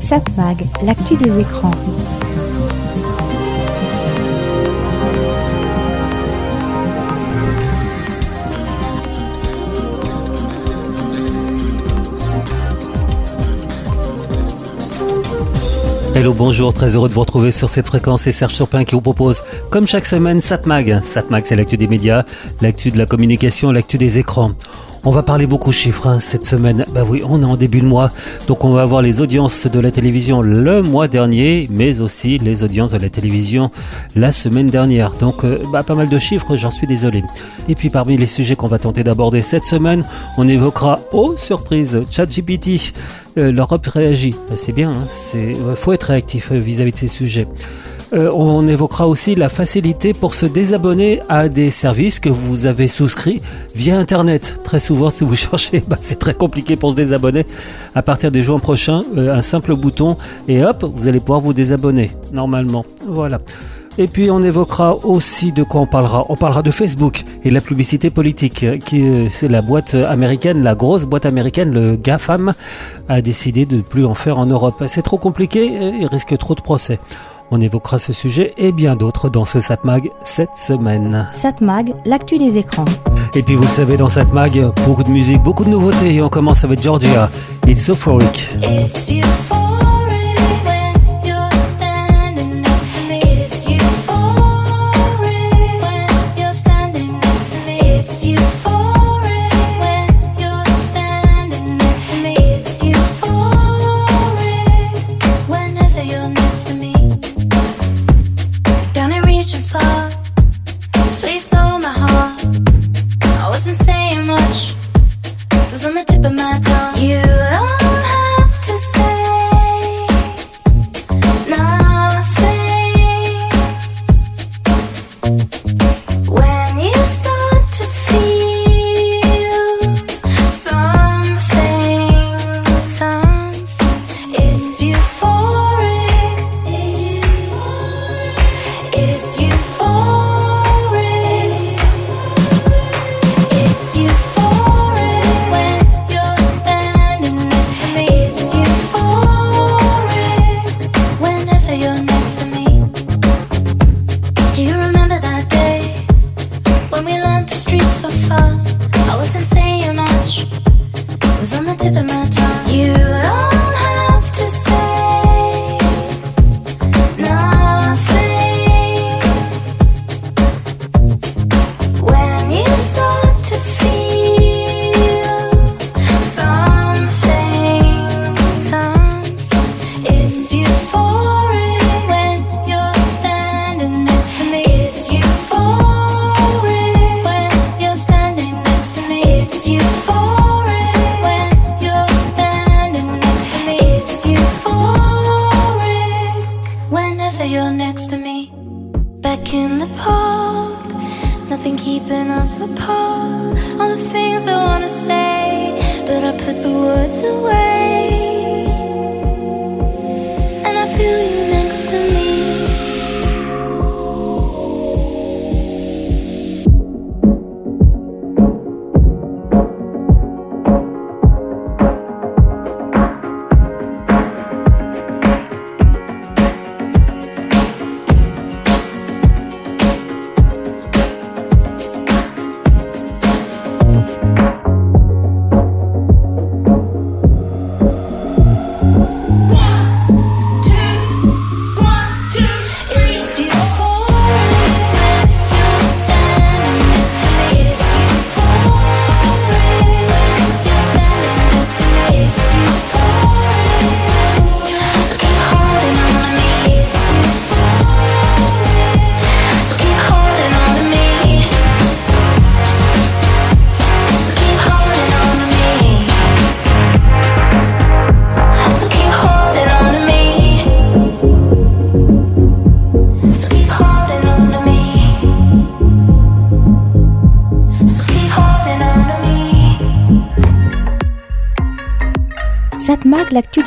Satmag, l'actu des écrans. Hello, bonjour, très heureux de vous retrouver sur cette fréquence. C'est Serge Surpin qui vous propose, comme chaque semaine, Satmag. Satmag, c'est l'actu des médias, l'actu de la communication, l'actu des écrans. On va parler beaucoup chiffres hein, cette semaine. Bah oui, on est en début de mois, donc on va avoir les audiences de la télévision le mois dernier, mais aussi les audiences de la télévision la semaine dernière. Donc euh, bah, pas mal de chiffres, j'en suis désolé. Et puis parmi les sujets qu'on va tenter d'aborder cette semaine, on évoquera, oh surprise, ChatGPT. Euh, L'Europe réagit. Bah, c'est bien, il hein, faut être réactif euh, vis-à-vis -vis de ces sujets. Euh, on évoquera aussi la facilité pour se désabonner à des services que vous avez souscrits via Internet. Très souvent, si vous cherchez, bah, c'est très compliqué pour se désabonner. À partir du juin prochain, euh, un simple bouton et hop, vous allez pouvoir vous désabonner normalement. Voilà. Et puis on évoquera aussi de quoi on parlera. On parlera de Facebook et la publicité politique, qui euh, c'est la boîte américaine, la grosse boîte américaine, le GAFAM, a décidé de ne plus en faire en Europe. C'est trop compliqué, il risque trop de procès. On évoquera ce sujet et bien d'autres dans ce Satmag cette semaine. Satmag, l'actu des écrans. Et puis vous le savez, dans Satmag, beaucoup de musique, beaucoup de nouveautés. Et on commence avec Georgia. It's euphoric. It's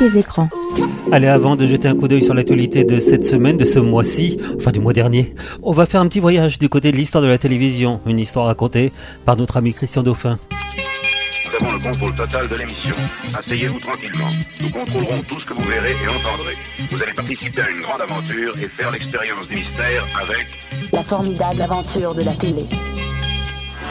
des écrans. Allez, avant de jeter un coup d'œil sur l'actualité de cette semaine, de ce mois-ci, enfin du mois dernier, on va faire un petit voyage du côté de l'histoire de la télévision, une histoire racontée par notre ami Christian Dauphin. avons le contrôle total de l'émission. Asseyez-vous tranquillement. Nous contrôlerons tout ce que vous verrez et entendrez. Vous allez participer à une grande aventure et faire l'expérience du mystère avec La formidable aventure de la télé.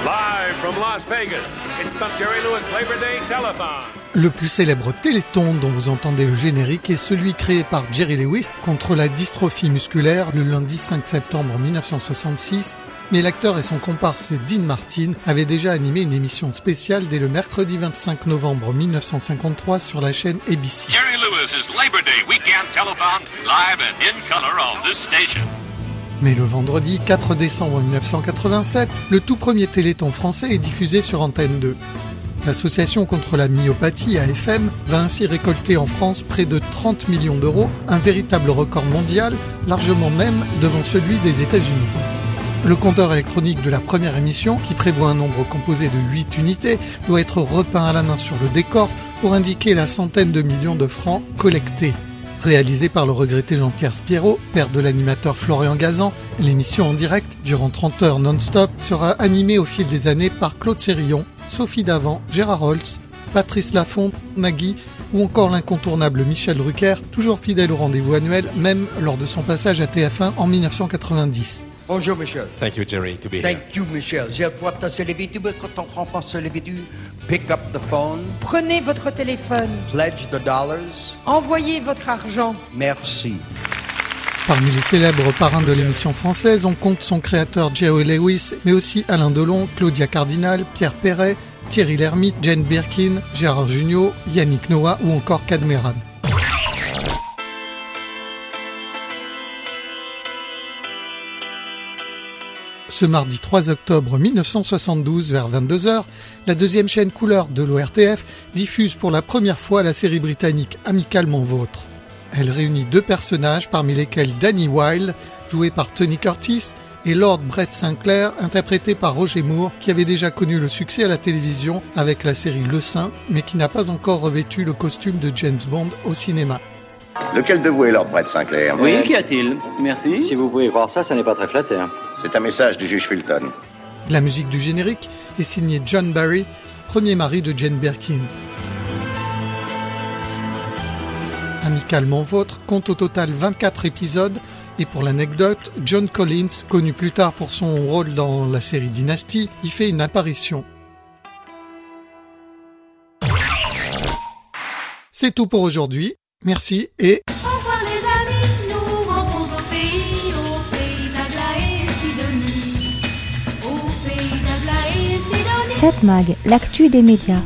Live from Las Vegas, it's the Jerry Lewis Labor Day Telethon. Le plus célèbre téléthon dont vous entendez le générique est celui créé par Jerry Lewis contre la dystrophie musculaire le lundi 5 septembre 1966 mais l'acteur et son comparse Dean Martin avaient déjà animé une émission spéciale dès le mercredi 25 novembre 1953 sur la chaîne ABC. Jerry Lewis's Labor Day Weekend Telethon, live and in color on this station. Mais le vendredi 4 décembre 1987, le tout premier téléthon français est diffusé sur Antenne 2. L'association contre la myopathie AFM va ainsi récolter en France près de 30 millions d'euros, un véritable record mondial, largement même devant celui des États-Unis. Le compteur électronique de la première émission, qui prévoit un nombre composé de 8 unités, doit être repeint à la main sur le décor pour indiquer la centaine de millions de francs collectés. Réalisé par le regretté Jean-Pierre Spiro, père de l'animateur Florian Gazan, l'émission en direct, durant 30 heures non-stop, sera animée au fil des années par Claude Sérillon, Sophie Davant, Gérard Holtz, Patrice Lafont, Nagui ou encore l'incontournable Michel Drucker, toujours fidèle au rendez-vous annuel, même lors de son passage à TF1 en 1990. Bonjour Michel. Thank you, Jerry, to be here. Thank you Michel. J'ai le droit lever du quand lever du. Pick up the phone. Prenez votre téléphone. Pledge the dollars. Envoyez votre argent. Merci. Parmi les célèbres parrains de l'émission française, on compte son créateur Jerry Lewis, mais aussi Alain Delon, Claudia Cardinal, Pierre Perret, Thierry Lhermitte, Jane Birkin, Gérard Jugnot, Yannick Noah ou encore Cadmerade. Ce mardi 3 octobre 1972 vers 22h, la deuxième chaîne couleur de l'ORTF diffuse pour la première fois la série britannique Amicalement Vôtre. Elle réunit deux personnages parmi lesquels Danny Wilde, joué par Tony Curtis, et Lord Brett Sinclair, interprété par Roger Moore, qui avait déjà connu le succès à la télévision avec la série Le Saint, mais qui n'a pas encore revêtu le costume de James Bond au cinéma. Lequel de vous est Lord Brett Sinclair Oui, qu'y a-t-il? Merci. Si vous pouvez voir ça, ça n'est pas très flatteur. C'est un message du juge Fulton. La musique du générique est signée John Barry, premier mari de Jane Birkin. Amicalement Vôtre compte au total 24 épisodes et pour l'anecdote, John Collins, connu plus tard pour son rôle dans la série Dynasty, y fait une apparition. C'est tout pour aujourd'hui. Merci et... 7 Mag, l'actu des médias.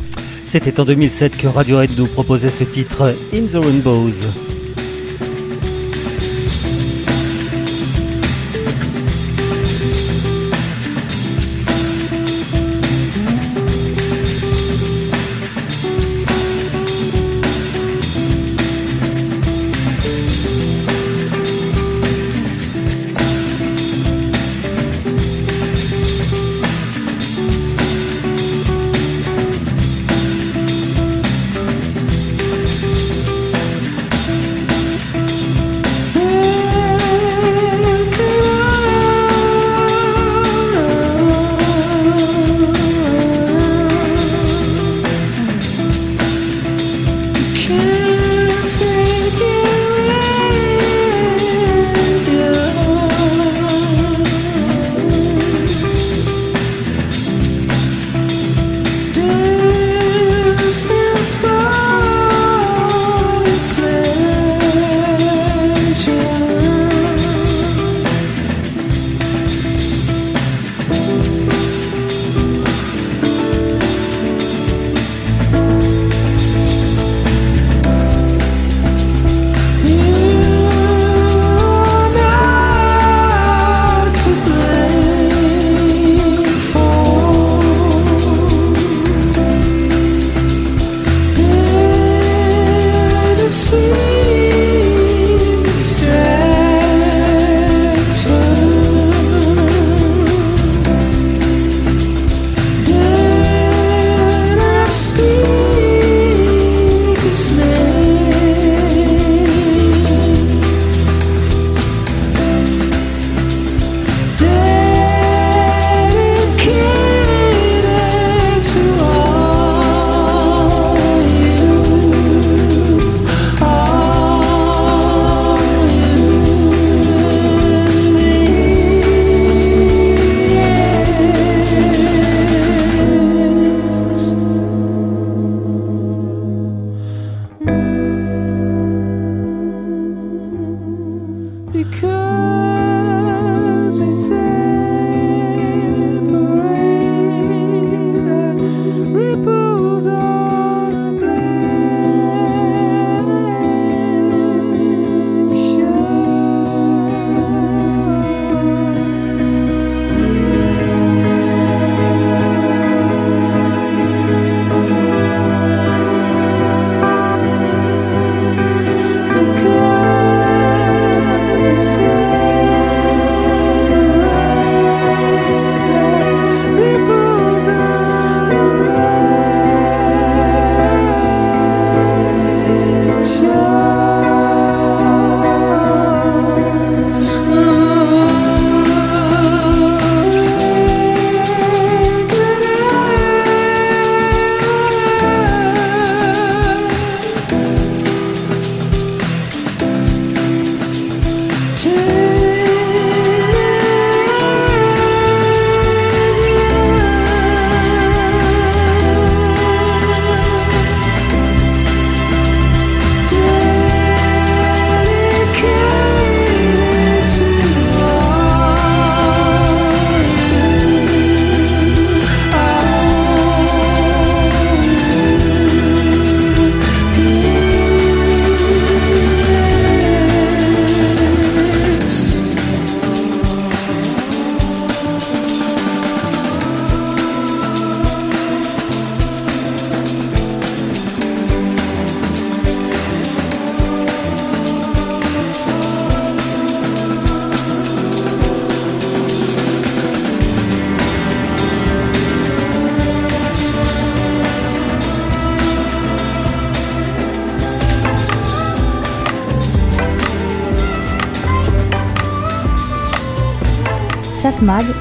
C'était en 2007 que Radiohead nous proposait ce titre In the Rainbows.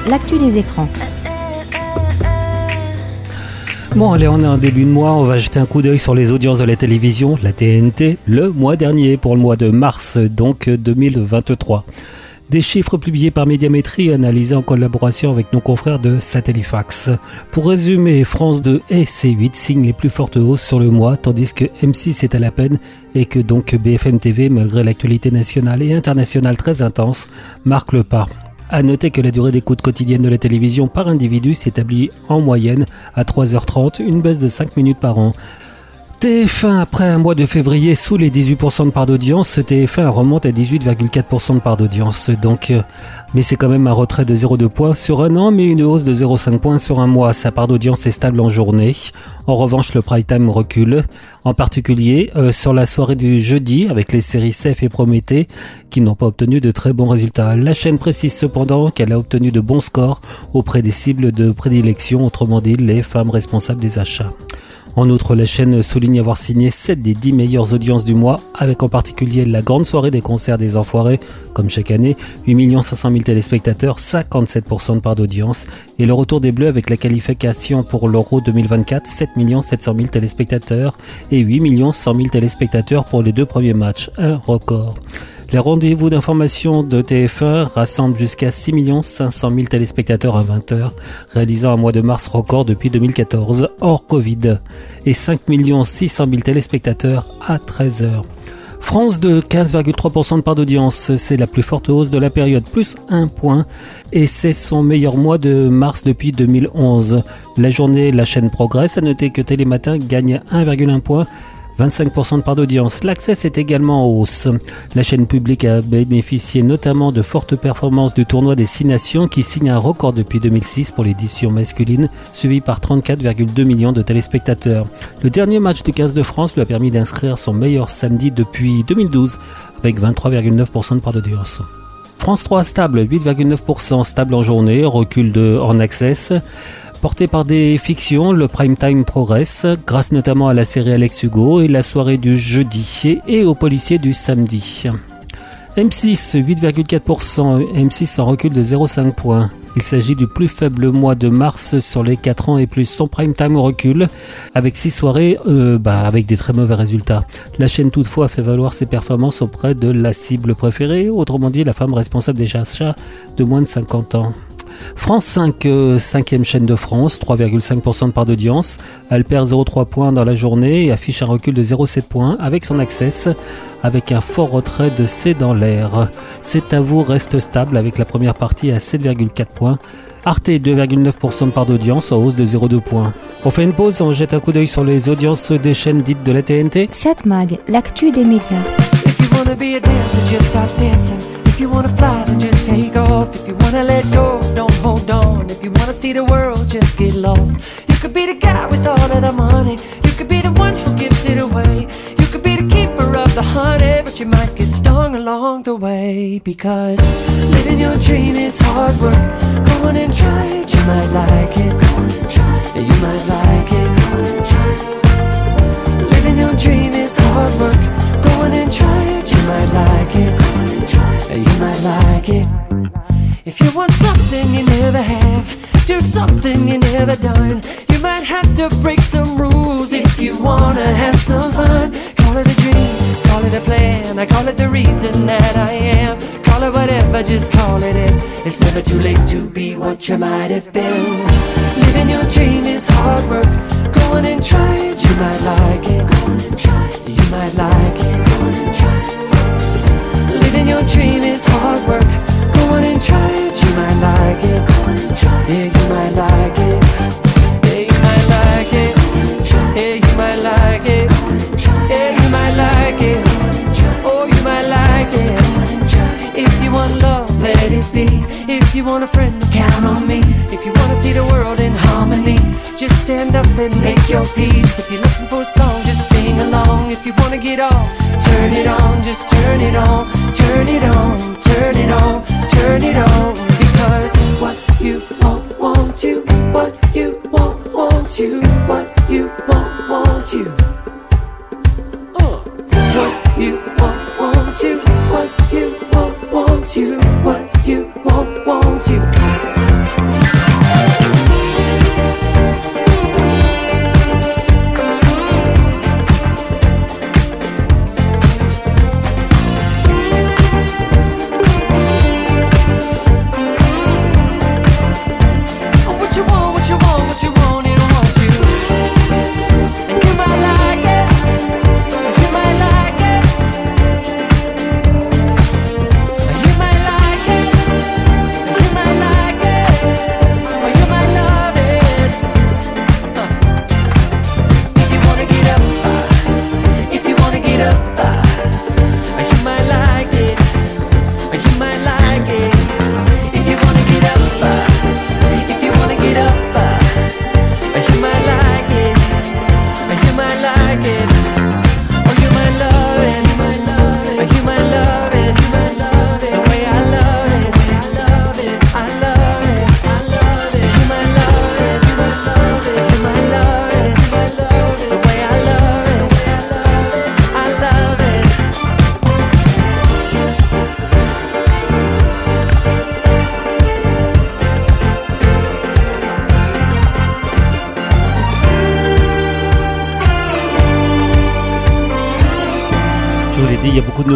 L'actu des écrans. Bon, allez, on est en début de mois, on va jeter un coup d'œil sur les audiences de la télévision, la TNT, le mois dernier, pour le mois de mars, donc 2023. Des chiffres publiés par Médiamétrie analysés en collaboration avec nos confrères de Satellifax. Pour résumer, France 2 et C8 signent les plus fortes hausses sur le mois, tandis que M6 est à la peine et que donc BFM TV, malgré l'actualité nationale et internationale très intense, marque le pas. À noter que la durée d'écoute quotidienne de la télévision par individu s'établit en moyenne à 3h30, une baisse de 5 minutes par an. TF1, après un mois de février sous les 18% de part d'audience, TF1 remonte à 18,4% de part d'audience. Donc, euh, mais c'est quand même un retrait de 0,2 points sur un an, mais une hausse de 0,5 points sur un mois. Sa part d'audience est stable en journée. En revanche, le prime time recule, en particulier euh, sur la soirée du jeudi avec les séries Cef et Prométhée qui n'ont pas obtenu de très bons résultats. La chaîne précise cependant qu'elle a obtenu de bons scores auprès des cibles de prédilection, autrement dit les femmes responsables des achats. En outre, la chaîne souligne avoir signé 7 des 10 meilleures audiences du mois, avec en particulier la grande soirée des concerts des Enfoirés, comme chaque année, 8 500 000 téléspectateurs, 57% de part d'audience, et le retour des Bleus avec la qualification pour l'Euro 2024, 7 700 000 téléspectateurs et 8 100 000 téléspectateurs pour les deux premiers matchs, un record. Les rendez-vous d'information de TF1 rassemblent jusqu'à 6 500 000 téléspectateurs à 20h, réalisant un mois de mars record depuis 2014, hors Covid, et 5 600 000 téléspectateurs à 13h. France de 15,3% de part d'audience, c'est la plus forte hausse de la période, plus 1 point, et c'est son meilleur mois de mars depuis 2011. La journée, la chaîne progresse, à noter que Télématin gagne 1,1 point 25% de part d'audience. L'accès est également en hausse. La chaîne publique a bénéficié notamment de fortes performances du tournoi des Six Nations qui signe un record depuis 2006 pour l'édition masculine, suivi par 34,2 millions de téléspectateurs. Le dernier match du 15 de France lui a permis d'inscrire son meilleur samedi depuis 2012 avec 23,9% de part d'audience. France 3 stable, 8,9% stable en journée, recul de en access. Porté par des fictions, le prime time progresse, grâce notamment à la série Alex Hugo et la soirée du jeudi et aux policiers du samedi. M6, 8,4%, M6 en recul de 0,5 points. Il s'agit du plus faible mois de mars sur les 4 ans et plus. Son prime time recul avec 6 soirées euh, bah, avec des très mauvais résultats. La chaîne toutefois fait valoir ses performances auprès de la cible préférée, autrement dit la femme responsable des achats de moins de 50 ans. France 5, euh, cinquième chaîne de France, 3,5% de part d'audience. Elle perd 0,3 points dans la journée et affiche un recul de 0,7 points avec son access, avec un fort retrait de C dans l'air. C'est à vous reste stable avec la première partie à 7,4 points. Arte 2,9% de part d'audience en hausse de 0,2 points. On fait une pause, on jette un coup d'œil sur les audiences des chaînes dites de la TNT. Satmag, l'actu des médias. If you wanna fly, then just take off. If you wanna let go, don't hold on. If you wanna see the world, just get lost. You could be the guy with all of the money. You could be the one who gives it away. You could be the keeper of the honey, but you might get stung along the way. Because living your dream is hard work. Go on and try it, you might like it. Go on and try it. You might like it. Go on and try it. Living your dream is hard work. Go on and try it, you might like it. Try. You might like it. If you want something you never have, do something you never done. You might have to break some rules if you wanna have some fun. Call it a dream, call it a plan, I call it the reason that I am. Call it whatever, just call it it. It's never too late to be what you might have been. Living your dream is hard work. Go on and try it, you might like it. Go on and try it. You might like it. Is hard work. Go on and try it, you might like it. Go on and try it. Yeah, you might like it. Yeah, you might like it. Yeah, you might like it. Yeah, you might like it. Oh, you might like it. If you want love, let it be. If you want a friend, count on me. If you wanna see the world in harmony, just stand up and make your peace. If you're looking for a song. If you wanna get off, turn it on, just turn it on, turn it on, turn it on, turn it on. Because what you want, want you, what you want, want you, what you want, want you.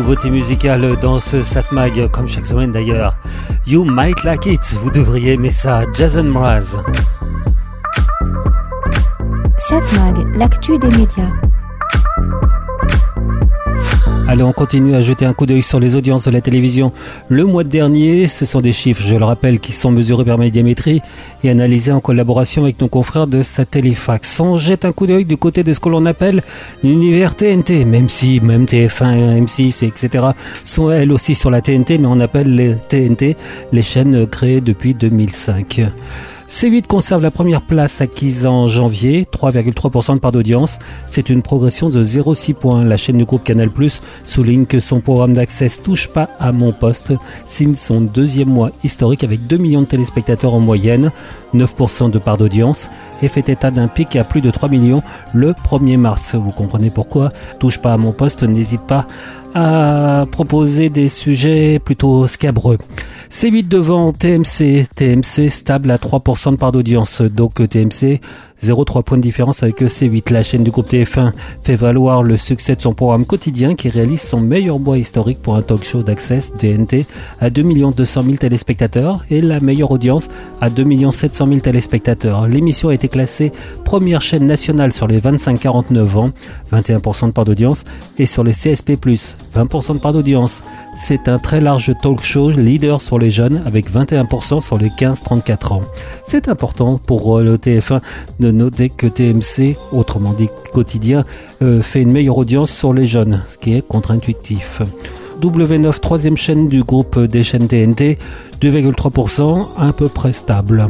Nouveautés musicales dans ce Satmag, comme chaque semaine d'ailleurs. You might like it, vous devriez aimer ça. Jason Mraz. Satmag, l'actu des médias. Allez, on continue à jeter un coup d'œil sur les audiences de la télévision. Le mois dernier, ce sont des chiffres, je le rappelle, qui sont mesurés par Médiamétrie et analysés en collaboration avec nos confrères de Satellifax. On jette un coup d'œil du côté de ce que l'on appelle l'univers TNT, même si même TF1, M6, etc. sont elles aussi sur la TNT, mais on appelle les TNT les chaînes créées depuis 2005. C8 conserve la première place acquise en janvier, 3,3% de part d'audience. C'est une progression de 0,6 points. La chaîne du groupe Canal Plus souligne que son programme d'accès touche pas à mon poste, signe son deuxième mois historique avec 2 millions de téléspectateurs en moyenne, 9% de part d'audience et fait état d'un pic à plus de 3 millions le 1er mars. Vous comprenez pourquoi? Touche pas à mon poste, n'hésite pas à proposer des sujets plutôt scabreux. C8 devant TMC, TMC stable à 3% de part d'audience, donc TMC 0,3 points de différence avec C8. La chaîne du groupe TF1 fait valoir le succès de son programme quotidien qui réalise son meilleur mois historique pour un talk show d'accès DNT à 2 200 000 téléspectateurs et la meilleure audience à 2 700 000 téléspectateurs. L'émission a été classée première chaîne nationale sur les 25-49 ans, 21% de part d'audience, et sur les CSP+, 20% de part d'audience. C'est un très large talk show leader sur les jeunes avec 21% sur les 15-34 ans. C'est important pour le TF1 de noter que TMC, autrement dit quotidien, euh, fait une meilleure audience sur les jeunes, ce qui est contre-intuitif. W9, troisième chaîne du groupe des chaînes TNT, 2,3%, à peu près stable.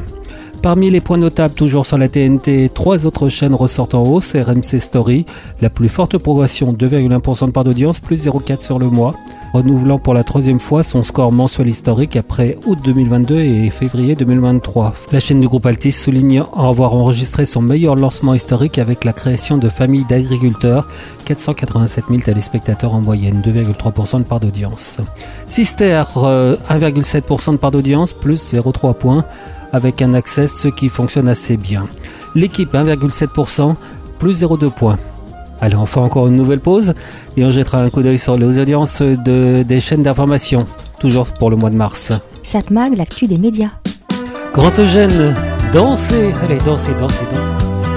Parmi les points notables, toujours sur la TNT, trois autres chaînes ressortent en hausse. RMC Story, la plus forte progression, 2,1% de part d'audience, plus 0,4 sur le mois, renouvelant pour la troisième fois son score mensuel historique après août 2022 et février 2023. La chaîne du groupe Altis souligne avoir enregistré son meilleur lancement historique avec la création de familles d'agriculteurs, 487 000 téléspectateurs en moyenne, 2,3% de part d'audience. Sister, euh, 1,7% de part d'audience, plus 0,3 points avec un accès, ce qui fonctionne assez bien. L'équipe 1,7%, plus 0,2 points. Allez, on fait encore une nouvelle pause et on jettera un coup d'œil sur les audiences de, des chaînes d'information, toujours pour le mois de mars. Satmag, l'actu des médias. Grand Eugène, dansez, allez, dansez, dansez, dansez. dansez.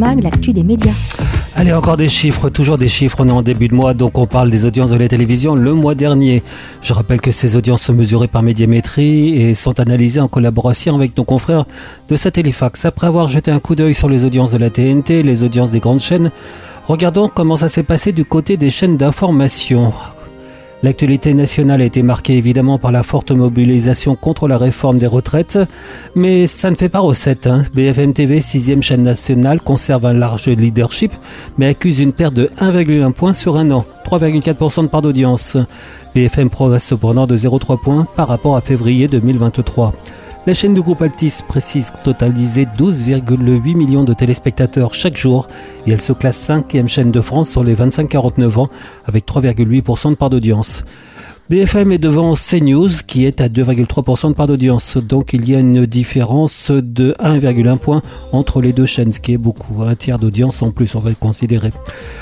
L'actu des médias. Allez, encore des chiffres, toujours des chiffres. On est en début de mois, donc on parle des audiences de la télévision le mois dernier. Je rappelle que ces audiences sont mesurées par médiamétrie et sont analysées en collaboration avec nos confrères de Satellifax. Après avoir jeté un coup d'œil sur les audiences de la TNT, les audiences des grandes chaînes, regardons comment ça s'est passé du côté des chaînes d'information. L'actualité nationale a été marquée évidemment par la forte mobilisation contre la réforme des retraites, mais ça ne fait pas recette. Hein. BFM TV, sixième chaîne nationale, conserve un large leadership, mais accuse une perte de 1,1 point sur un an, 3,4% de part d'audience. BFM progresse cependant de 0,3 points par rapport à février 2023. La chaîne du groupe Altis précise totaliser 12,8 millions de téléspectateurs chaque jour et elle se classe cinquième chaîne de France sur les 25-49 ans avec 3,8% de part d'audience. BFM est devant CNews qui est à 2,3% de part d'audience. Donc il y a une différence de 1,1 point entre les deux chaînes, ce qui est beaucoup. Un tiers d'audience en plus, on va le considérer.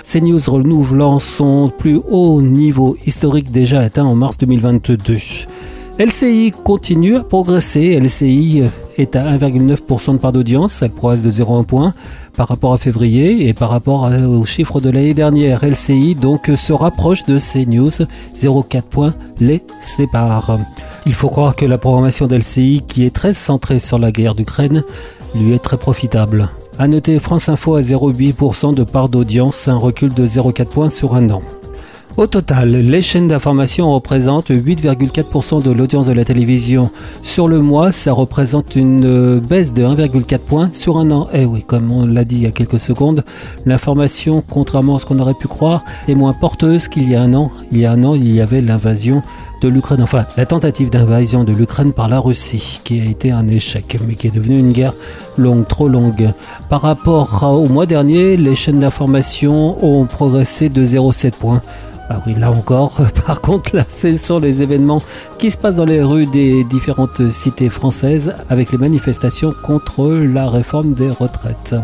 CNews renouvelant son plus haut niveau historique déjà atteint en mars 2022. LCI continue à progresser. LCI est à 1,9% de part d'audience. Elle progresse de 0,1 point par rapport à février et par rapport aux chiffres de l'année dernière. LCI donc se rapproche de CNews. 0,4 points les sépare. Il faut croire que la programmation d'LCI, qui est très centrée sur la guerre d'Ukraine, lui est très profitable. À noter France Info à 0,8% de part d'audience, un recul de 0,4 points sur un an. Au total, les chaînes d'information représentent 8,4% de l'audience de la télévision. Sur le mois, ça représente une euh, baisse de 1,4 points sur un an. Eh oui, comme on l'a dit il y a quelques secondes, l'information, contrairement à ce qu'on aurait pu croire, est moins porteuse qu'il y a un an. Il y a un an, il y avait l'invasion de l'Ukraine, enfin la tentative d'invasion de l'Ukraine par la Russie, qui a été un échec, mais qui est devenue une guerre longue, trop longue. Par rapport au mois dernier, les chaînes d'information ont progressé de 0,7 points. Ah oui, là encore, par contre, là, c'est sur les événements qui se passent dans les rues des différentes cités françaises avec les manifestations contre la réforme des retraites.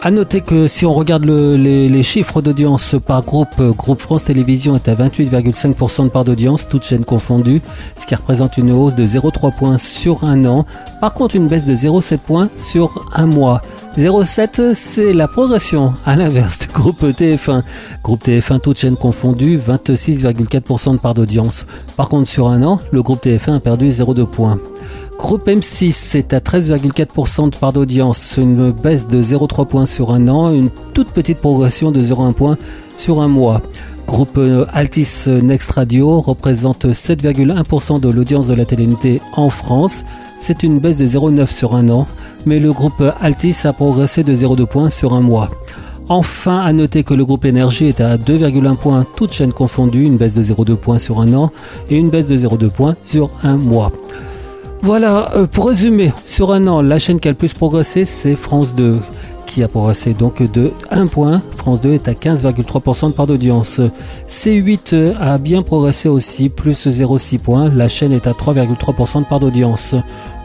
À noter que si on regarde le, les, chiffres d'audience par groupe, Groupe France Télévisions est à 28,5% de part d'audience, toutes chaînes confondues, ce qui représente une hausse de 0,3 points sur un an. Par contre, une baisse de 0,7 points sur un mois. 0,7, c'est la progression. À l'inverse, groupe TF1. Groupe TF1, toutes chaînes confondues, 26,4% de part d'audience. Par contre, sur un an, le groupe TF1 a perdu 0,2 points. Groupe M6, c'est à 13,4% de part d'audience, une baisse de 0,3 points sur un an, une toute petite progression de 0,1 point sur un mois. Groupe Altis Next Radio représente 7,1% de l'audience de la télé en France. C'est une baisse de 0,9 sur un an, mais le groupe Altis a progressé de 0,2 points sur un mois. Enfin, à noter que le groupe Énergie est à 2,1 points, toutes chaînes confondues, une baisse de 0,2 points sur un an et une baisse de 0,2 points sur un mois. Voilà, euh, pour résumer, sur un an, la chaîne qui a le plus progressé, c'est France 2 qui a progressé donc de 1 point. France 2 est à 15,3% de part d'audience. C8 a bien progressé aussi, plus 0,6 points. La chaîne est à 3,3% de part d'audience.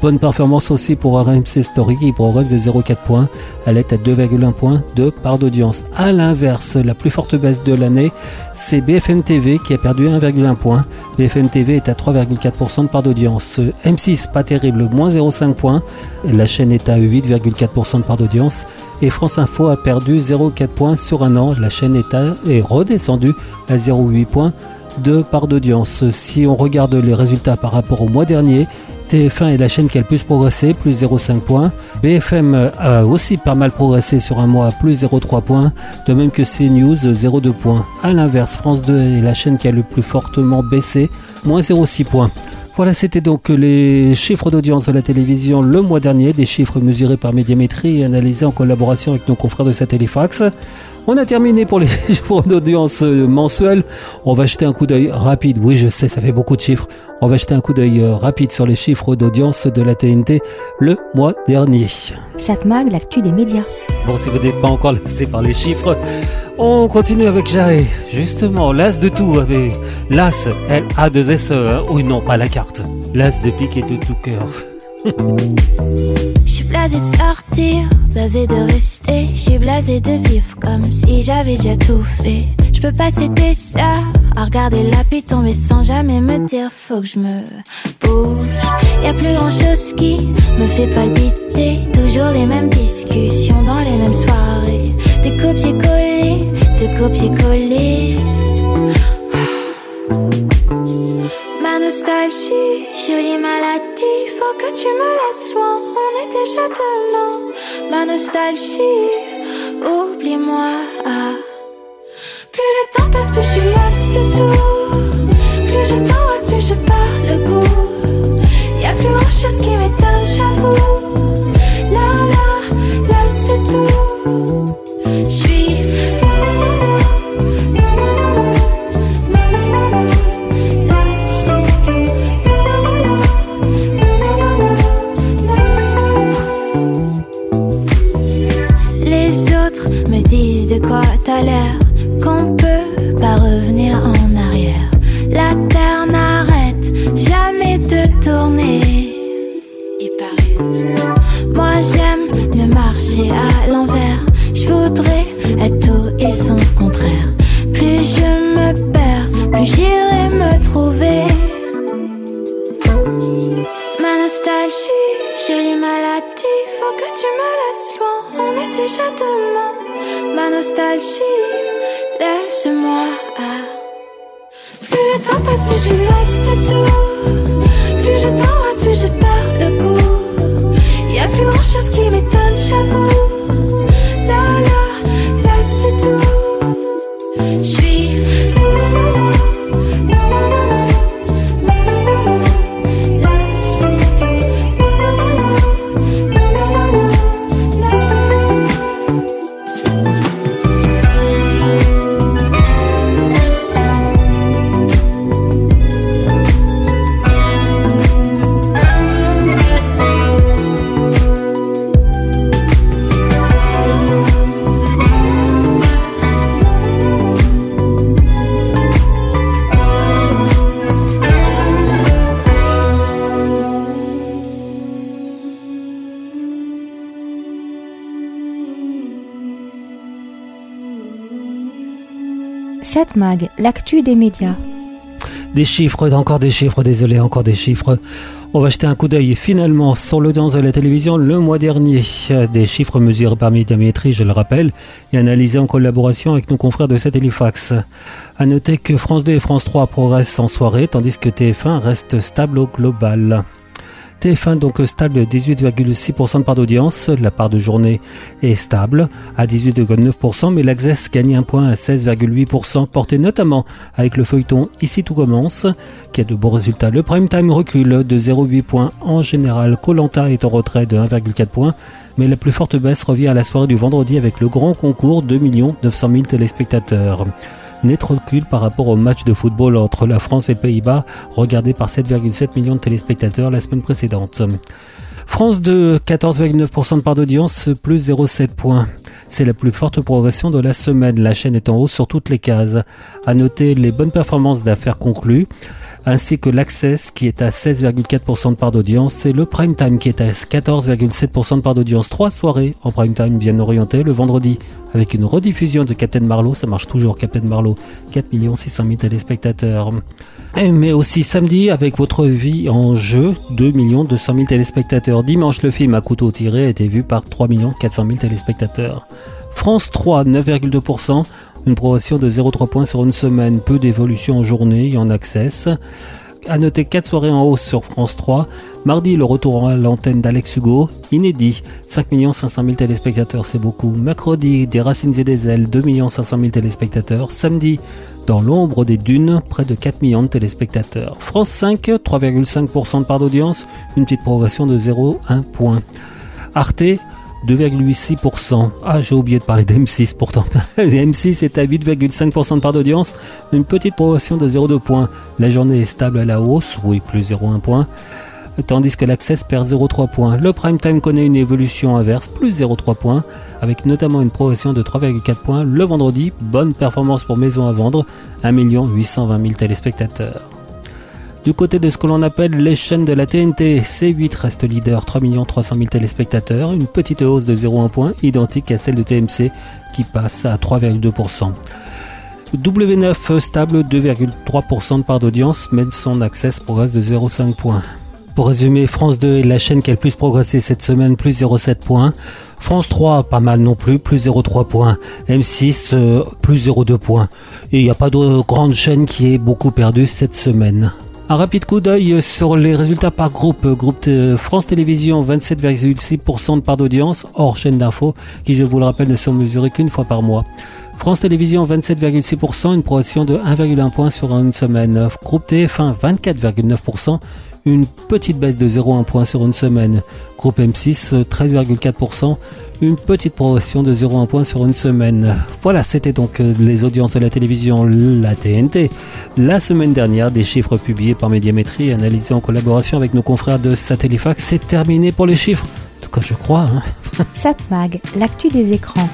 Bonne performance aussi pour RMC Story qui progresse de 0,4 points. Elle est à 2,1 points de part d'audience. A l'inverse, la plus forte baisse de l'année, c'est BFM TV qui a perdu 1,1 point. BFM TV est à 3,4% de part d'audience. M6, pas terrible, moins 0,5 points. La chaîne est à 8,4% de part d'audience. Et France Info a perdu 0,4 points sur un an. La chaîne est, à, est redescendue à 0,8 points de part d'audience. Si on regarde les résultats par rapport au mois dernier, TF1 est la chaîne qui a le plus progressé, plus 0,5 points. BFM a aussi pas mal progressé sur un mois, plus 0,3 points. De même que CNews, 0,2 points. A l'inverse, France 2 est la chaîne qui a le plus fortement baissé, moins 0,6 points. Voilà, c'était donc les chiffres d'audience de la télévision le mois dernier, des chiffres mesurés par médiamétrie et analysés en collaboration avec nos confrères de Satellifax. On a terminé pour les chiffres d'audience mensuels. On va jeter un coup d'œil rapide. Oui, je sais, ça fait beaucoup de chiffres. On va jeter un coup d'œil rapide sur les chiffres d'audience de la TNT le mois dernier. Satmag, l'actu des médias. Bon, si vous n'êtes pas encore laissé par les chiffres, on continue avec Jaré. Justement, l'as de tout, avec l'as, L-A-2-S-E, oui, non, pas la carte. L'as de pique et de tout cœur. Je suis blasé de sortir, blasé de rester, je suis blasé de vivre comme si j'avais déjà tout fait. Je peux pas céder ça, à regarder la pluie tomber sans jamais me dire faut que je me bouge. Y a plus grand chose qui me fait palpiter, toujours les mêmes discussions dans les mêmes soirées. Des copier-coller, de copier-coller. Ma nostalgie, jolie maladie, que tu me laisses loin. On est déjà demain. Ma nostalgie, oublie-moi. Plus le temps passe, plus je suis lasse de tout. Plus je t'embrasse, plus je perds le goût. Y a plus grand chose qui m'étonne, j'avoue. Son contraire. Plus je me perds, plus j'irai me trouver. Ma nostalgie, jolie maladie, faut que tu me laisses loin. On est déjà demain. Ma nostalgie, laisse-moi. Plus le temps passe, plus je laisse de tout. Plus je t'embrasse, plus je perds l'actu des médias. Des chiffres, encore des chiffres, désolé, encore des chiffres. On va jeter un coup d'œil finalement sur l'audience de la télévision le mois dernier. Des chiffres mesurés par Médiamétrie, je le rappelle, et analysés en collaboration avec nos confrères de Satellifax. À noter que France 2 et France 3 progressent en soirée, tandis que TF1 reste stable au global. TF1 donc stable de 18,6% de part d'audience, la part de journée est stable à 18,9%, mais l'Access gagne un point à 16,8%, porté notamment avec le feuilleton Ici tout commence, qui a de bons résultats. Le prime time recule de 0,8 points en général. Colanta est en retrait de 1,4 points, mais la plus forte baisse revient à la soirée du vendredi avec le grand concours 2 900 000 téléspectateurs net recul par rapport au match de football entre la France et les Pays-Bas, regardé par 7,7 millions de téléspectateurs la semaine précédente. France 2, 14,9% de part d'audience, plus 0,7 points. C'est la plus forte progression de la semaine. La chaîne est en hausse sur toutes les cases. À noter les bonnes performances d'affaires conclues, ainsi que l'Access qui est à 16,4% de part d'audience et le Prime Time qui est à 14,7% de part d'audience. Trois soirées en Prime Time bien orientées le vendredi avec une rediffusion de Captain Marlowe, ça marche toujours Captain Marlowe, 4 600 000 téléspectateurs. Et mais aussi samedi avec votre vie en jeu, 2 200 000 téléspectateurs. Dimanche, le film à couteau tiré a été vu par 3 400 000 téléspectateurs. France 3, 9,2%, une progression de 0,3 points sur une semaine, peu d'évolution en journée et en access. À noter 4 soirées en hausse sur France 3. Mardi, le retour à l'antenne d'Alex Hugo, inédit, 5 500 000 téléspectateurs, c'est beaucoup. Mercredi, des Racines et des Ailes, 2 500 000 téléspectateurs. Samedi, dans l'ombre des dunes, près de 4 millions de téléspectateurs. France 5, 3,5% de part d'audience, une petite progression de 0,1 point. Arte, 2,86%. Ah, j'ai oublié de parler d'M6 pourtant. M6 est à 8,5% de part d'audience, une petite progression de 0,2 points. La journée est stable à la hausse, oui, plus 0,1 point. Tandis que l'Access perd 0,3 points. Le prime time connaît une évolution inverse, plus 0,3 points, avec notamment une progression de 3,4 points. Le vendredi, bonne performance pour Maison à vendre, 1 820 000 téléspectateurs. Du côté de ce que l'on appelle les chaînes de la TNT, C8 reste leader, 3 300 000 téléspectateurs, une petite hausse de 0,1 point, identique à celle de TMC qui passe à 3,2%. W9 stable, 2,3% de part d'audience, mais son access progresse de 0,5 points. Pour résumer, France 2 est la chaîne qui a le plus progressé cette semaine, plus 0,7 points. France 3, pas mal non plus, plus 0,3 points. M6, euh, plus 0,2 points. Il n'y a pas de grande chaîne qui ait beaucoup perdu cette semaine. Un rapide coup d'œil sur les résultats par groupe. Groupe France Télévisions, 27,6% de part d'audience, hors chaîne d'info, qui je vous le rappelle ne sont mesurés qu'une fois par mois. France Télévisions 27,6%, une progression de 1,1 point sur une semaine. Groupe TF1 24,9%, une petite baisse de 0,1 point sur une semaine. Groupe M6 13,4%, une petite progression de 0,1 point sur une semaine. Voilà, c'était donc euh, les audiences de la télévision, la TNT. La semaine dernière, des chiffres publiés par Médiamétrie, analysés en collaboration avec nos confrères de Satellifax. C'est terminé pour les chiffres. En tout cas, je crois. Hein. Satmag, l'actu des écrans.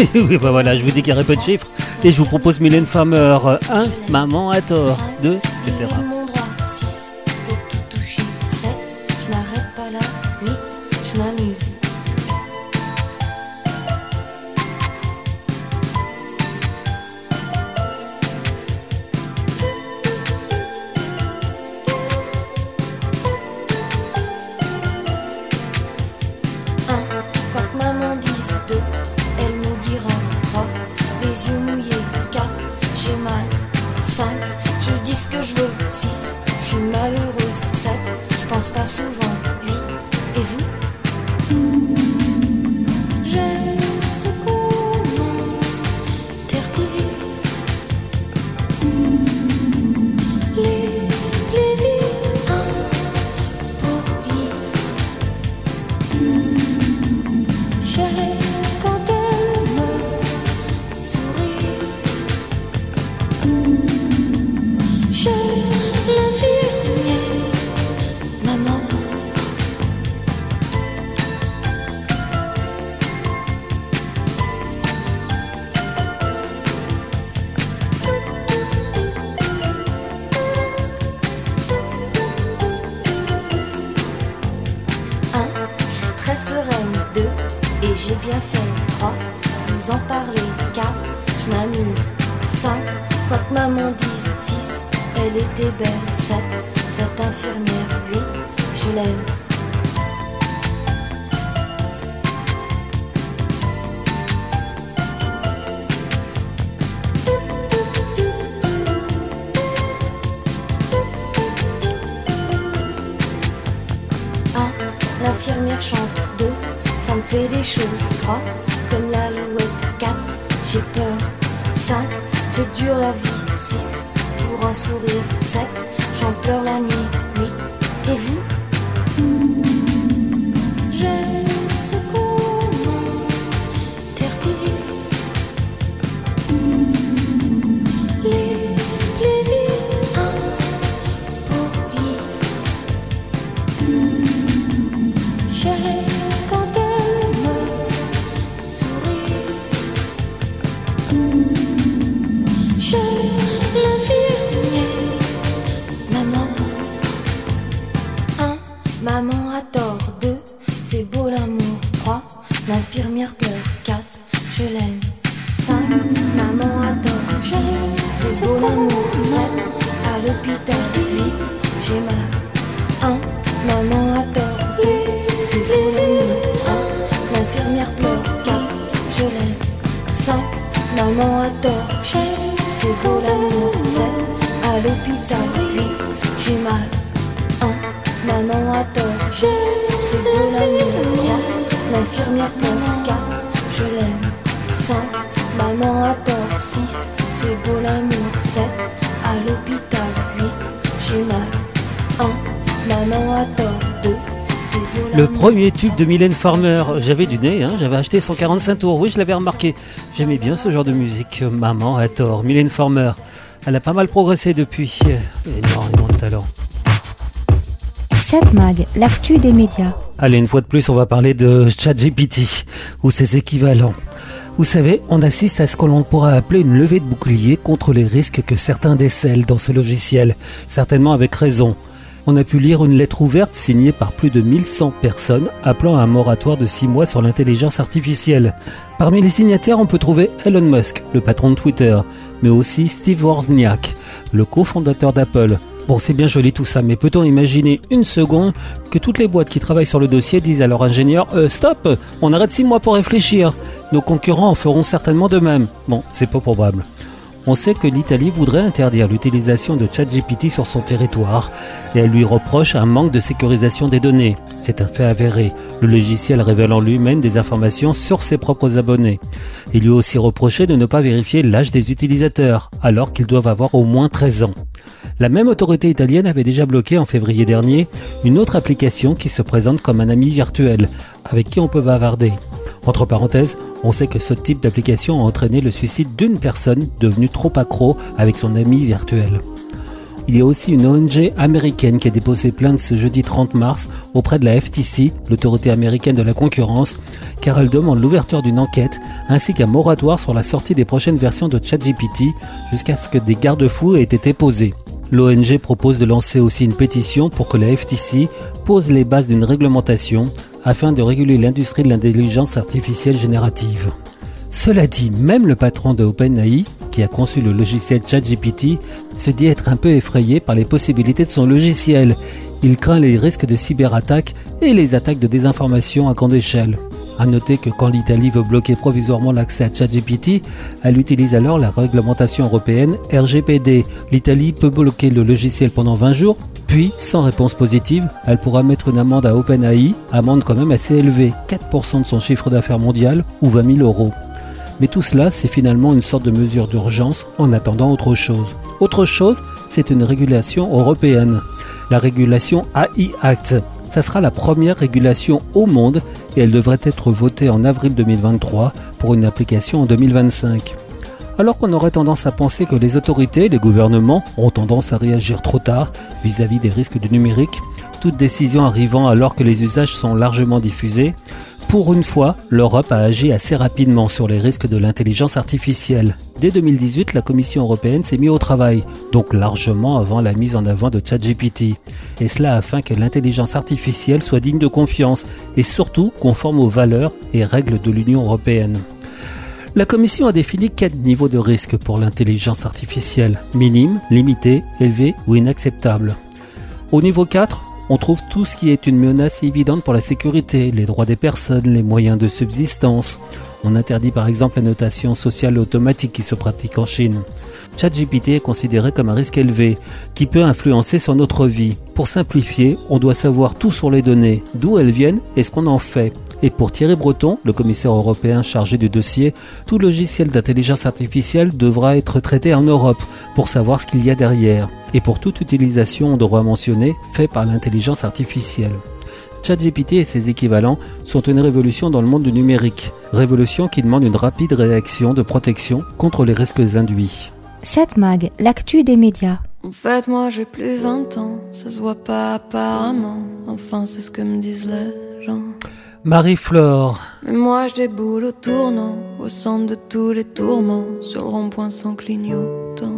oui, bah voilà, je vous dis qu'il peu de chiffres. Et je vous propose Mylène Farmer 1, Maman à tort 2, etc. je veux 6, je suis malheureuse 7, je pense pas souvent l'amour. Sept, à l'hôpital. Huit, j'ai mal. Maman a tort. C'est beau l'amour. L'infirmière pleure. Quatre, je l'aime. Cinq, maman a tort. C'est beau l'amour. Sept, à l'hôpital. Huit, j'ai mal. Maman a tort. C'est beau l'amour. L'infirmière pleure. Quatre, je l'aime. Cinq, maman a tort. Six, c'est beau l'amour. Sept, à l'hôpital. Huit, j'ai mal. Un, maman a tort. Deux, c'est beau Le premier tube de Mylène Farmer, j'avais du nez, hein, j'avais acheté 145 tours, oui je l'avais remarqué. J'aimais bien ce genre de musique, maman a tort, Mylène Farmer. Elle a pas mal progressé depuis, énormément de talent. Satmag, l'actu des médias. Allez, une fois de plus, on va parler de ChatGPT ou ses équivalents. Vous savez, on assiste à ce que l'on pourrait appeler une levée de bouclier contre les risques que certains décèlent dans ce logiciel, certainement avec raison. On a pu lire une lettre ouverte signée par plus de 1100 personnes appelant à un moratoire de 6 mois sur l'intelligence artificielle. Parmi les signataires, on peut trouver Elon Musk, le patron de Twitter, mais aussi Steve Wozniak, le cofondateur d'Apple, Bon, c'est bien joli tout ça, mais peut-on imaginer une seconde que toutes les boîtes qui travaillent sur le dossier disent à leur ingénieur euh, Stop, on arrête six mois pour réfléchir. Nos concurrents en feront certainement de même. Bon, c'est peu probable. On sait que l'Italie voudrait interdire l'utilisation de ChatGPT sur son territoire et elle lui reproche un manque de sécurisation des données. C'est un fait avéré, le logiciel révélant lui-même des informations sur ses propres abonnés. Il lui est aussi reproché de ne pas vérifier l'âge des utilisateurs, alors qu'ils doivent avoir au moins 13 ans. La même autorité italienne avait déjà bloqué en février dernier une autre application qui se présente comme un ami virtuel, avec qui on peut bavarder. Entre parenthèses, on sait que ce type d'application a entraîné le suicide d'une personne devenue trop accro avec son ami virtuel. Il y a aussi une ONG américaine qui a déposé plainte ce jeudi 30 mars auprès de la FTC, l'autorité américaine de la concurrence, car elle demande l'ouverture d'une enquête ainsi qu'un moratoire sur la sortie des prochaines versions de ChatGPT jusqu'à ce que des garde-fous aient été posés. L'ONG propose de lancer aussi une pétition pour que la FTC pose les bases d'une réglementation afin de réguler l'industrie de l'intelligence artificielle générative. Cela dit, même le patron de OpenAI, qui a conçu le logiciel ChatGPT, se dit être un peu effrayé par les possibilités de son logiciel. Il craint les risques de cyberattaques et les attaques de désinformation à grande échelle. A noter que quand l'Italie veut bloquer provisoirement l'accès à ChatGPT, elle utilise alors la réglementation européenne RGPD. L'Italie peut bloquer le logiciel pendant 20 jours, puis, sans réponse positive, elle pourra mettre une amende à OpenAI, amende quand même assez élevée, 4% de son chiffre d'affaires mondial ou 20 000 euros. Mais tout cela, c'est finalement une sorte de mesure d'urgence en attendant autre chose. Autre chose, c'est une régulation européenne. La régulation AI Act. Ça sera la première régulation au monde et elle devrait être votée en avril 2023 pour une application en 2025. Alors qu'on aurait tendance à penser que les autorités, les gouvernements ont tendance à réagir trop tard vis-à-vis des risques du numérique, toute décision arrivant alors que les usages sont largement diffusés, pour une fois, l'Europe a agi assez rapidement sur les risques de l'intelligence artificielle. Dès 2018, la Commission européenne s'est mise au travail, donc largement avant la mise en avant de ChatGPT. Et cela afin que l'intelligence artificielle soit digne de confiance et surtout conforme aux valeurs et règles de l'Union européenne. La Commission a défini quatre niveaux de risque pour l'intelligence artificielle minime, limité, élevé ou inacceptable. Au niveau 4, on trouve tout ce qui est une menace évidente pour la sécurité, les droits des personnes, les moyens de subsistance. On interdit par exemple la notation sociale automatique qui se pratique en Chine. ChatGPT est considéré comme un risque élevé qui peut influencer sur notre vie. Pour simplifier, on doit savoir tout sur les données, d'où elles viennent et ce qu'on en fait. Et pour Thierry Breton, le commissaire européen chargé du dossier, tout logiciel d'intelligence artificielle devra être traité en Europe pour savoir ce qu'il y a derrière. Et pour toute utilisation, on devra mentionner fait par l'intelligence artificielle. ChatGPT et ses équivalents sont une révolution dans le monde du numérique, révolution qui demande une rapide réaction de protection contre les risques induits. 7 Mag, l'actu des médias. En fait, moi j'ai plus 20 ans, ça se voit pas apparemment. Enfin, c'est ce que me disent les gens. Marie-Flore. Mais moi je déboule au tournant, au centre de tous les tourments, sur le rond-point sans clignotant.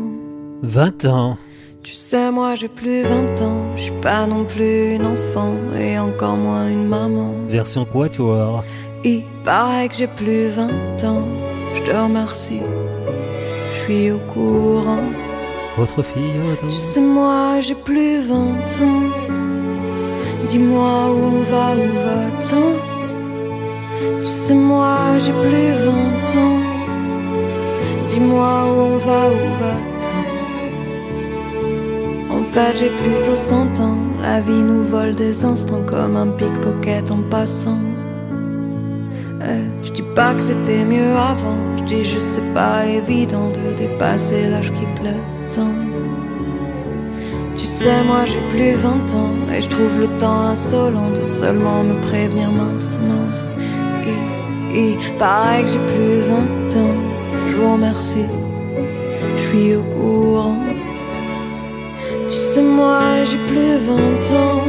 20 ans. Tu sais, moi j'ai plus 20 ans, je suis pas non plus une enfant, et encore moins une maman. Version quatuor. Il paraît que j'ai plus 20 ans, je te remercie, je suis au courant. Votre fille, attends. Tu sais, moi j'ai plus 20 ans, dis-moi où on va, où va-t-on? Tu sais, moi j'ai plus 20 ans, dis-moi où on va, où va-t-on? En fait, j'ai plutôt 100 ans, la vie nous vole des instants comme un pickpocket en passant. Eh, je dis pas que c'était mieux avant, je dis juste c'est pas évident de dépasser l'âge qui plaît tant. Tu sais, moi j'ai plus 20 ans et je trouve le temps insolent de seulement me prévenir maintenant. Il paraît que j'ai plus 20 ans, je vous remercie, je suis au courant. Tu sais, moi j'ai plus 20 ans,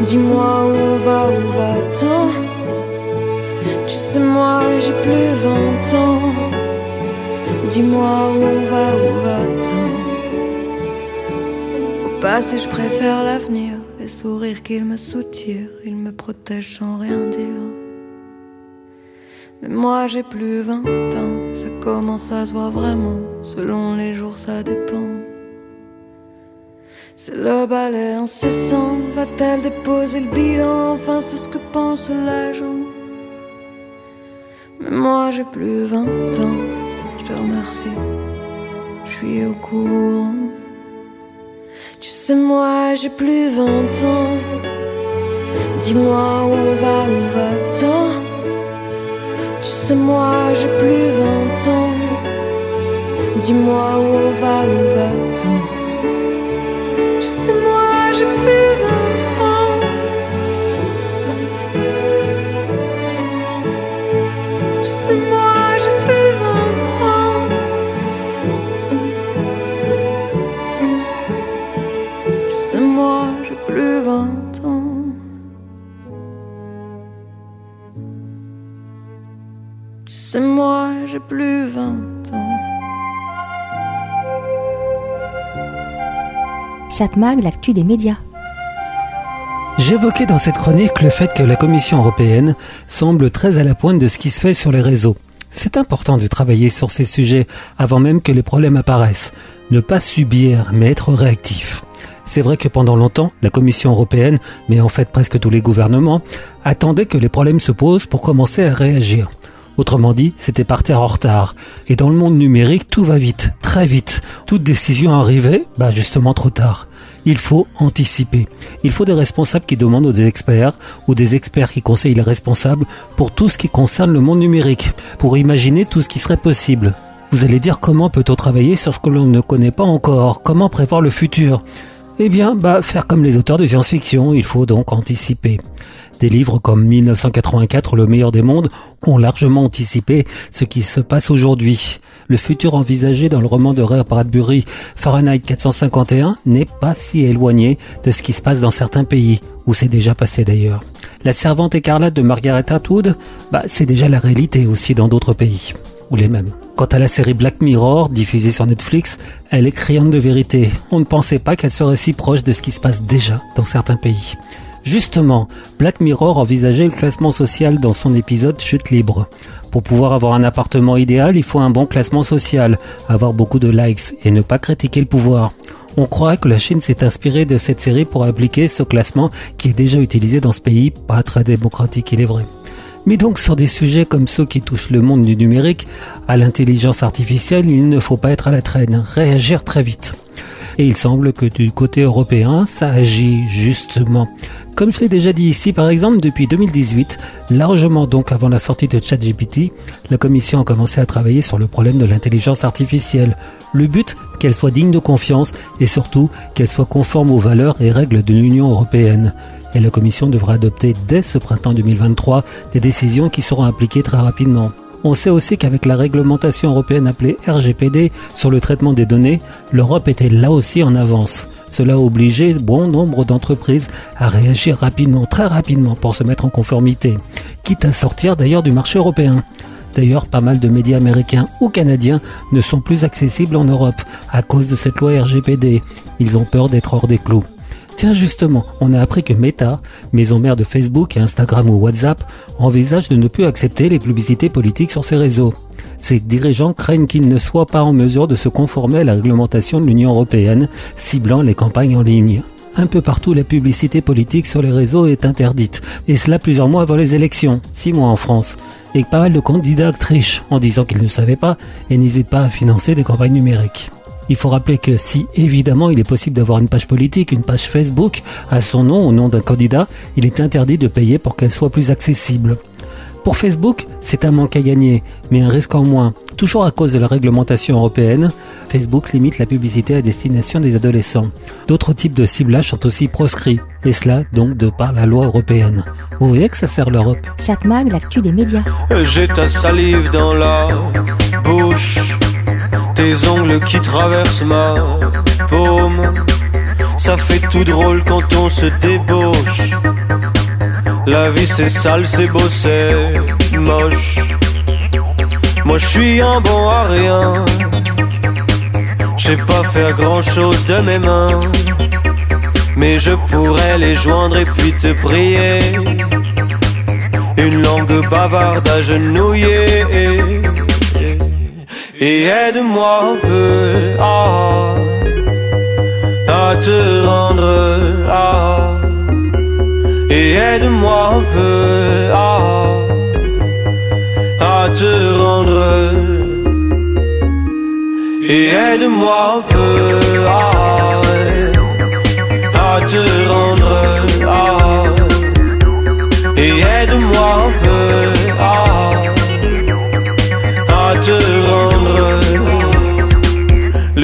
dis-moi où on va, où va-t-on? Tu sais, moi j'ai plus 20 ans, dis-moi où on va, où va-t-on? Au passé, je préfère l'avenir, les sourires qu'ils me soutirent, ils me protègent sans rien dire. Mais moi j'ai plus 20 ans, ça commence à se voir vraiment, selon les jours ça dépend. C'est le balai incessant. Va-t-elle déposer le bilan? Enfin, c'est ce que pense l'agent. Mais moi, j'ai plus 20 ans. Je te remercie. Je suis au courant. Tu sais, moi, j'ai plus 20 ans. Dis-moi où on va, où va-t-on? Tu sais, moi, j'ai plus 20 ans. Dis-moi où on va, où va-t-on? Moi, j'ai plus 20 ans. Satmag, l'actu des médias. J'évoquais dans cette chronique le fait que la Commission européenne semble très à la pointe de ce qui se fait sur les réseaux. C'est important de travailler sur ces sujets avant même que les problèmes apparaissent. Ne pas subir, mais être réactif. C'est vrai que pendant longtemps, la Commission européenne, mais en fait presque tous les gouvernements, attendaient que les problèmes se posent pour commencer à réagir. Autrement dit, c'était partir en retard. Et dans le monde numérique, tout va vite, très vite. Toute décision arrivée, bah justement trop tard. Il faut anticiper. Il faut des responsables qui demandent aux experts ou des experts qui conseillent les responsables pour tout ce qui concerne le monde numérique, pour imaginer tout ce qui serait possible. Vous allez dire comment peut-on travailler sur ce que l'on ne connaît pas encore? Comment prévoir le futur? Eh bien, bah, faire comme les auteurs de science-fiction, il faut donc anticiper. Des livres comme 1984, Le meilleur des mondes, ont largement anticipé ce qui se passe aujourd'hui. Le futur envisagé dans le roman de Ray Bradbury, Fahrenheit 451, n'est pas si éloigné de ce qui se passe dans certains pays, où c'est déjà passé d'ailleurs. La servante écarlate de Margaret Atwood, bah, c'est déjà la réalité aussi dans d'autres pays, ou les mêmes. Quant à la série Black Mirror, diffusée sur Netflix, elle est criante de vérité. On ne pensait pas qu'elle serait si proche de ce qui se passe déjà dans certains pays. Justement, Black Mirror envisageait le classement social dans son épisode Chute libre. Pour pouvoir avoir un appartement idéal, il faut un bon classement social, avoir beaucoup de likes et ne pas critiquer le pouvoir. On croit que la Chine s'est inspirée de cette série pour appliquer ce classement qui est déjà utilisé dans ce pays, pas très démocratique il est vrai. Mais donc sur des sujets comme ceux qui touchent le monde du numérique, à l'intelligence artificielle, il ne faut pas être à la traîne, réagir très vite. Et il semble que du côté européen, ça agit justement. Comme je l'ai déjà dit ici, par exemple, depuis 2018, largement donc avant la sortie de ChatGPT, la Commission a commencé à travailler sur le problème de l'intelligence artificielle. Le but, qu'elle soit digne de confiance et surtout qu'elle soit conforme aux valeurs et règles de l'Union européenne. Et la Commission devra adopter dès ce printemps 2023 des décisions qui seront appliquées très rapidement. On sait aussi qu'avec la réglementation européenne appelée RGPD sur le traitement des données, l'Europe était là aussi en avance. Cela a obligé bon nombre d'entreprises à réagir rapidement, très rapidement, pour se mettre en conformité, quitte à sortir d'ailleurs du marché européen. D'ailleurs, pas mal de médias américains ou canadiens ne sont plus accessibles en Europe à cause de cette loi RGPD. Ils ont peur d'être hors des clous. Tiens justement, on a appris que Meta, maison mère de Facebook, Instagram ou WhatsApp, envisage de ne plus accepter les publicités politiques sur ses réseaux. Ces dirigeants craignent qu'ils ne soient pas en mesure de se conformer à la réglementation de l'Union européenne, ciblant les campagnes en ligne. Un peu partout, la publicité politique sur les réseaux est interdite, et cela plusieurs mois avant les élections, six mois en France, et pas mal de candidats trichent en disant qu'ils ne savaient pas et n'hésitent pas à financer des campagnes numériques. Il faut rappeler que si évidemment il est possible d'avoir une page politique, une page Facebook à son nom, au nom d'un candidat, il est interdit de payer pour qu'elle soit plus accessible. Pour Facebook, c'est un manque à gagner, mais un risque en moins. Toujours à cause de la réglementation européenne, Facebook limite la publicité à destination des adolescents. D'autres types de ciblage sont aussi proscrits, et cela donc de par la loi européenne. Vous voyez que ça sert l'Europe Satmag, l'actu des médias. J'ai ta salive dans la bouche, tes ongles qui traversent ma paume. Ça fait tout drôle quand on se débauche. La vie c'est sale, c'est beau, c'est moche. Moi je suis un bon à rien. Je sais pas faire grand chose de mes mains. Mais je pourrais les joindre et puis te prier. Une langue bavarde agenouillée. Et aide-moi un peu à à te rendre ah, et aide-moi un peu ah, à te rendre. Et aide-moi un peu ah, à te rendre ah, et aide-moi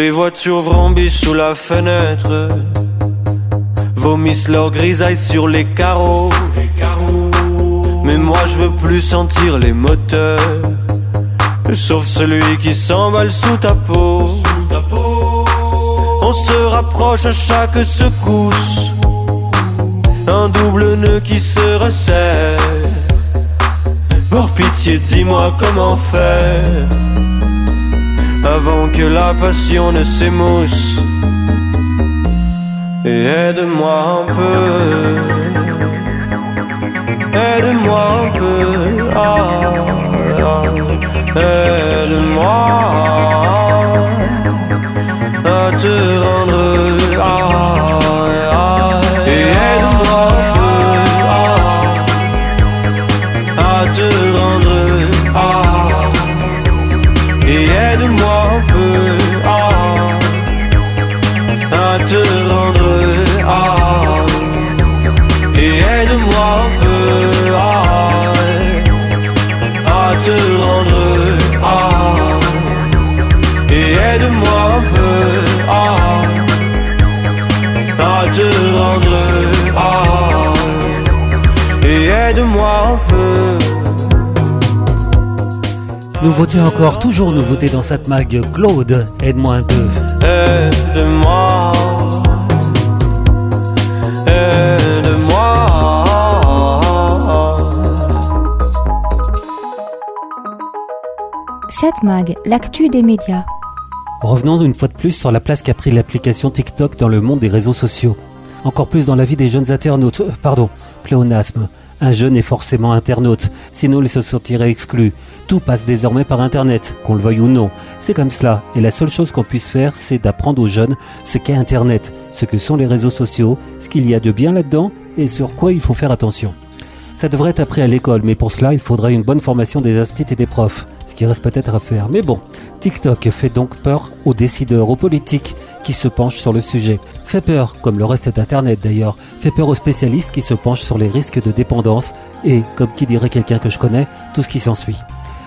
les voitures vrombissent sous la fenêtre Vomissent leur grisaille sur les carreaux. Mais moi je veux plus sentir les moteurs Sauf celui qui s'emballe sous ta peau. On se rapproche à chaque secousse Un double nœud qui se resserre. Pour pitié dis-moi comment faire avant que la passion ne s'émousse. Et aide-moi un peu, aide-moi un peu, ah, ah, aide-moi à te rendre, ah, Nouveauté encore, toujours nouveauté dans cette mag. Claude, aide-moi un peu. Aide-moi, aide-moi. Cette mag, l'actu des médias. Revenons une fois de plus sur la place qu'a pris l'application TikTok dans le monde des réseaux sociaux. Encore plus dans la vie des jeunes internautes. Euh, pardon, pléonasme. Un jeune est forcément internaute, sinon il se sentirait exclu. Tout passe désormais par Internet, qu'on le veuille ou non. C'est comme cela, et la seule chose qu'on puisse faire, c'est d'apprendre aux jeunes ce qu'est Internet, ce que sont les réseaux sociaux, ce qu'il y a de bien là-dedans, et sur quoi il faut faire attention. Ça devrait être appris à l'école, mais pour cela, il faudrait une bonne formation des instituts et des profs, ce qui reste peut-être à faire. Mais bon, TikTok fait donc peur aux décideurs, aux politiques qui se penchent sur le sujet. Fait peur, comme le reste d'Internet d'ailleurs, fait peur aux spécialistes qui se penchent sur les risques de dépendance et, comme qui dirait quelqu'un que je connais, tout ce qui s'ensuit.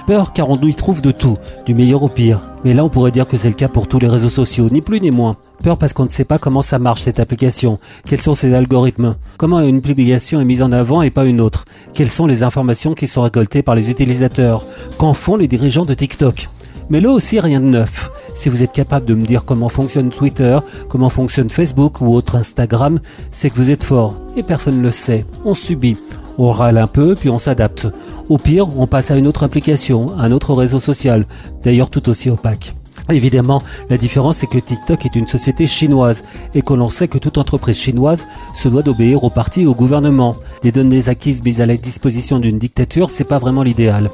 Peur car on y trouve de tout, du meilleur au pire. Mais là on pourrait dire que c'est le cas pour tous les réseaux sociaux, ni plus ni moins. Peur parce qu'on ne sait pas comment ça marche cette application, quels sont ses algorithmes, comment une publication est mise en avant et pas une autre, quelles sont les informations qui sont récoltées par les utilisateurs, qu'en font les dirigeants de TikTok? Mais là aussi rien de neuf. Si vous êtes capable de me dire comment fonctionne Twitter, comment fonctionne Facebook ou autre Instagram, c'est que vous êtes fort. Et personne ne le sait. On subit. On râle un peu, puis on s'adapte. Au pire, on passe à une autre application, un autre réseau social, d'ailleurs tout aussi opaque. Évidemment, la différence c'est que TikTok est une société chinoise et que l'on sait que toute entreprise chinoise se doit d'obéir au parti et au gouvernement. Des données acquises mises à la disposition d'une dictature, c'est pas vraiment l'idéal.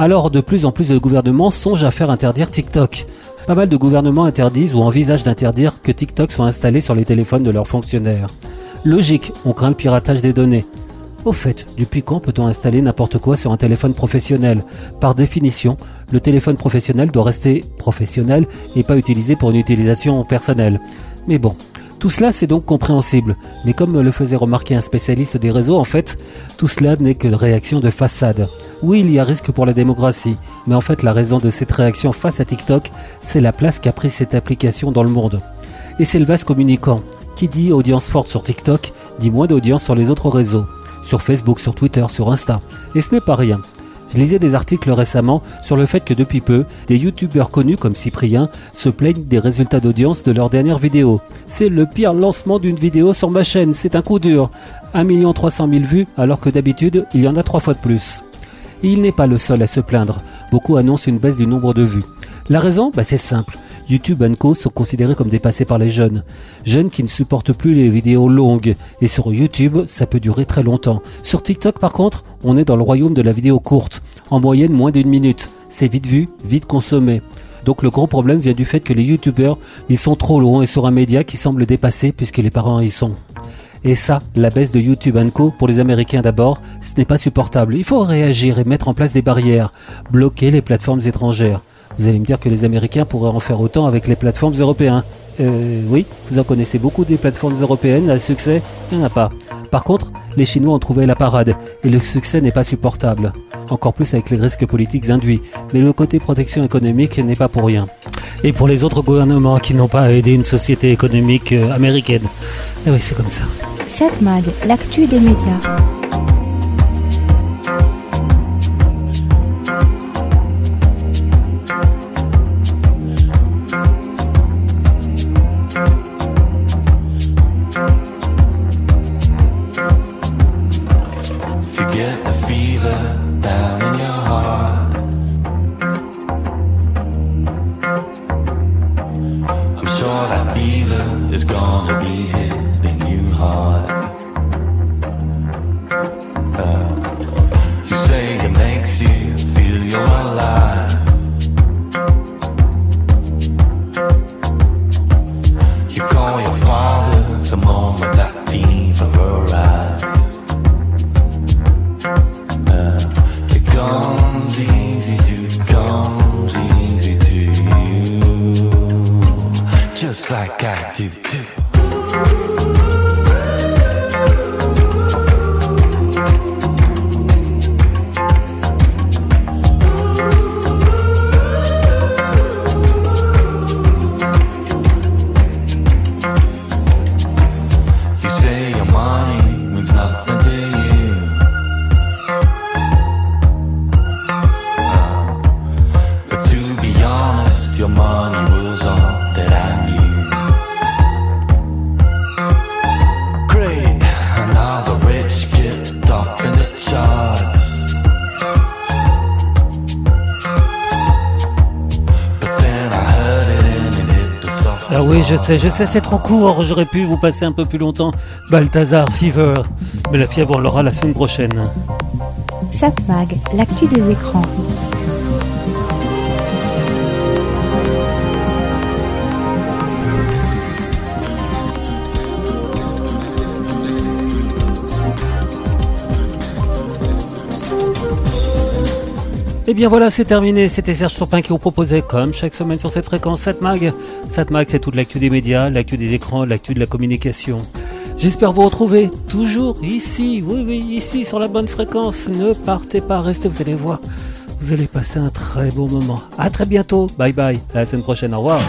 Alors de plus en plus de gouvernements songent à faire interdire TikTok. Pas mal de gouvernements interdisent ou envisagent d'interdire que TikTok soit installé sur les téléphones de leurs fonctionnaires. Logique, on craint le piratage des données. Au fait, depuis quand peut-on installer n'importe quoi sur un téléphone professionnel? Par définition, le téléphone professionnel doit rester professionnel et pas utilisé pour une utilisation personnelle. Mais bon, tout cela c'est donc compréhensible, mais comme le faisait remarquer un spécialiste des réseaux, en fait, tout cela n'est que réaction de façade. Oui, il y a risque pour la démocratie, mais en fait la raison de cette réaction face à TikTok, c'est la place qu'a pris cette application dans le monde. Et c'est le vaste communicant. Qui dit audience forte sur TikTok, dit moins d'audience sur les autres réseaux. Sur Facebook, sur Twitter, sur Insta. Et ce n'est pas rien. Je lisais des articles récemment sur le fait que depuis peu, des youtubeurs connus comme Cyprien se plaignent des résultats d'audience de leurs dernières vidéos. C'est le pire lancement d'une vidéo sur ma chaîne, c'est un coup dur. 1 300 000 vues alors que d'habitude il y en a trois fois de plus. Il n'est pas le seul à se plaindre. Beaucoup annoncent une baisse du nombre de vues. La raison? Bah, C'est simple. YouTube et Co sont considérés comme dépassés par les jeunes. Jeunes qui ne supportent plus les vidéos longues. Et sur YouTube, ça peut durer très longtemps. Sur TikTok, par contre, on est dans le royaume de la vidéo courte. En moyenne, moins d'une minute. C'est vite vu, vite consommé. Donc le gros problème vient du fait que les youtubeurs, ils sont trop loin et sur un média qui semble dépasser puisque les parents y sont. Et ça, la baisse de YouTube Co pour les Américains d'abord, ce n'est pas supportable. Il faut réagir et mettre en place des barrières, bloquer les plateformes étrangères. Vous allez me dire que les Américains pourraient en faire autant avec les plateformes européennes. Euh, oui, vous en connaissez beaucoup des plateformes européennes à succès Il n'y en a pas. Par contre, les Chinois ont trouvé la parade et le succès n'est pas supportable. Encore plus avec les risques politiques induits. Mais le côté protection économique n'est pas pour rien. Et pour les autres gouvernements qui n'ont pas aidé une société économique euh, américaine. Eh oui, c'est comme ça. 7 Mag, l'actu des médias. Je sais, c'est trop court. J'aurais pu vous passer un peu plus longtemps. Balthazar, Fever. Mais la fièvre, on l'aura la semaine prochaine. 7 Mag, l'actu des écrans. Bien voilà, c'est terminé. C'était Serge Surpin qui vous proposait, comme chaque semaine sur cette fréquence, 7 Mag. 7 Mag, c'est toute l'actu des médias, l'actu des écrans, l'actu de la communication. J'espère vous retrouver toujours ici, oui, oui, ici, sur la bonne fréquence. Ne partez pas, restez, vous allez voir. Vous allez passer un très bon moment. À très bientôt. Bye bye. À la semaine prochaine. Au revoir.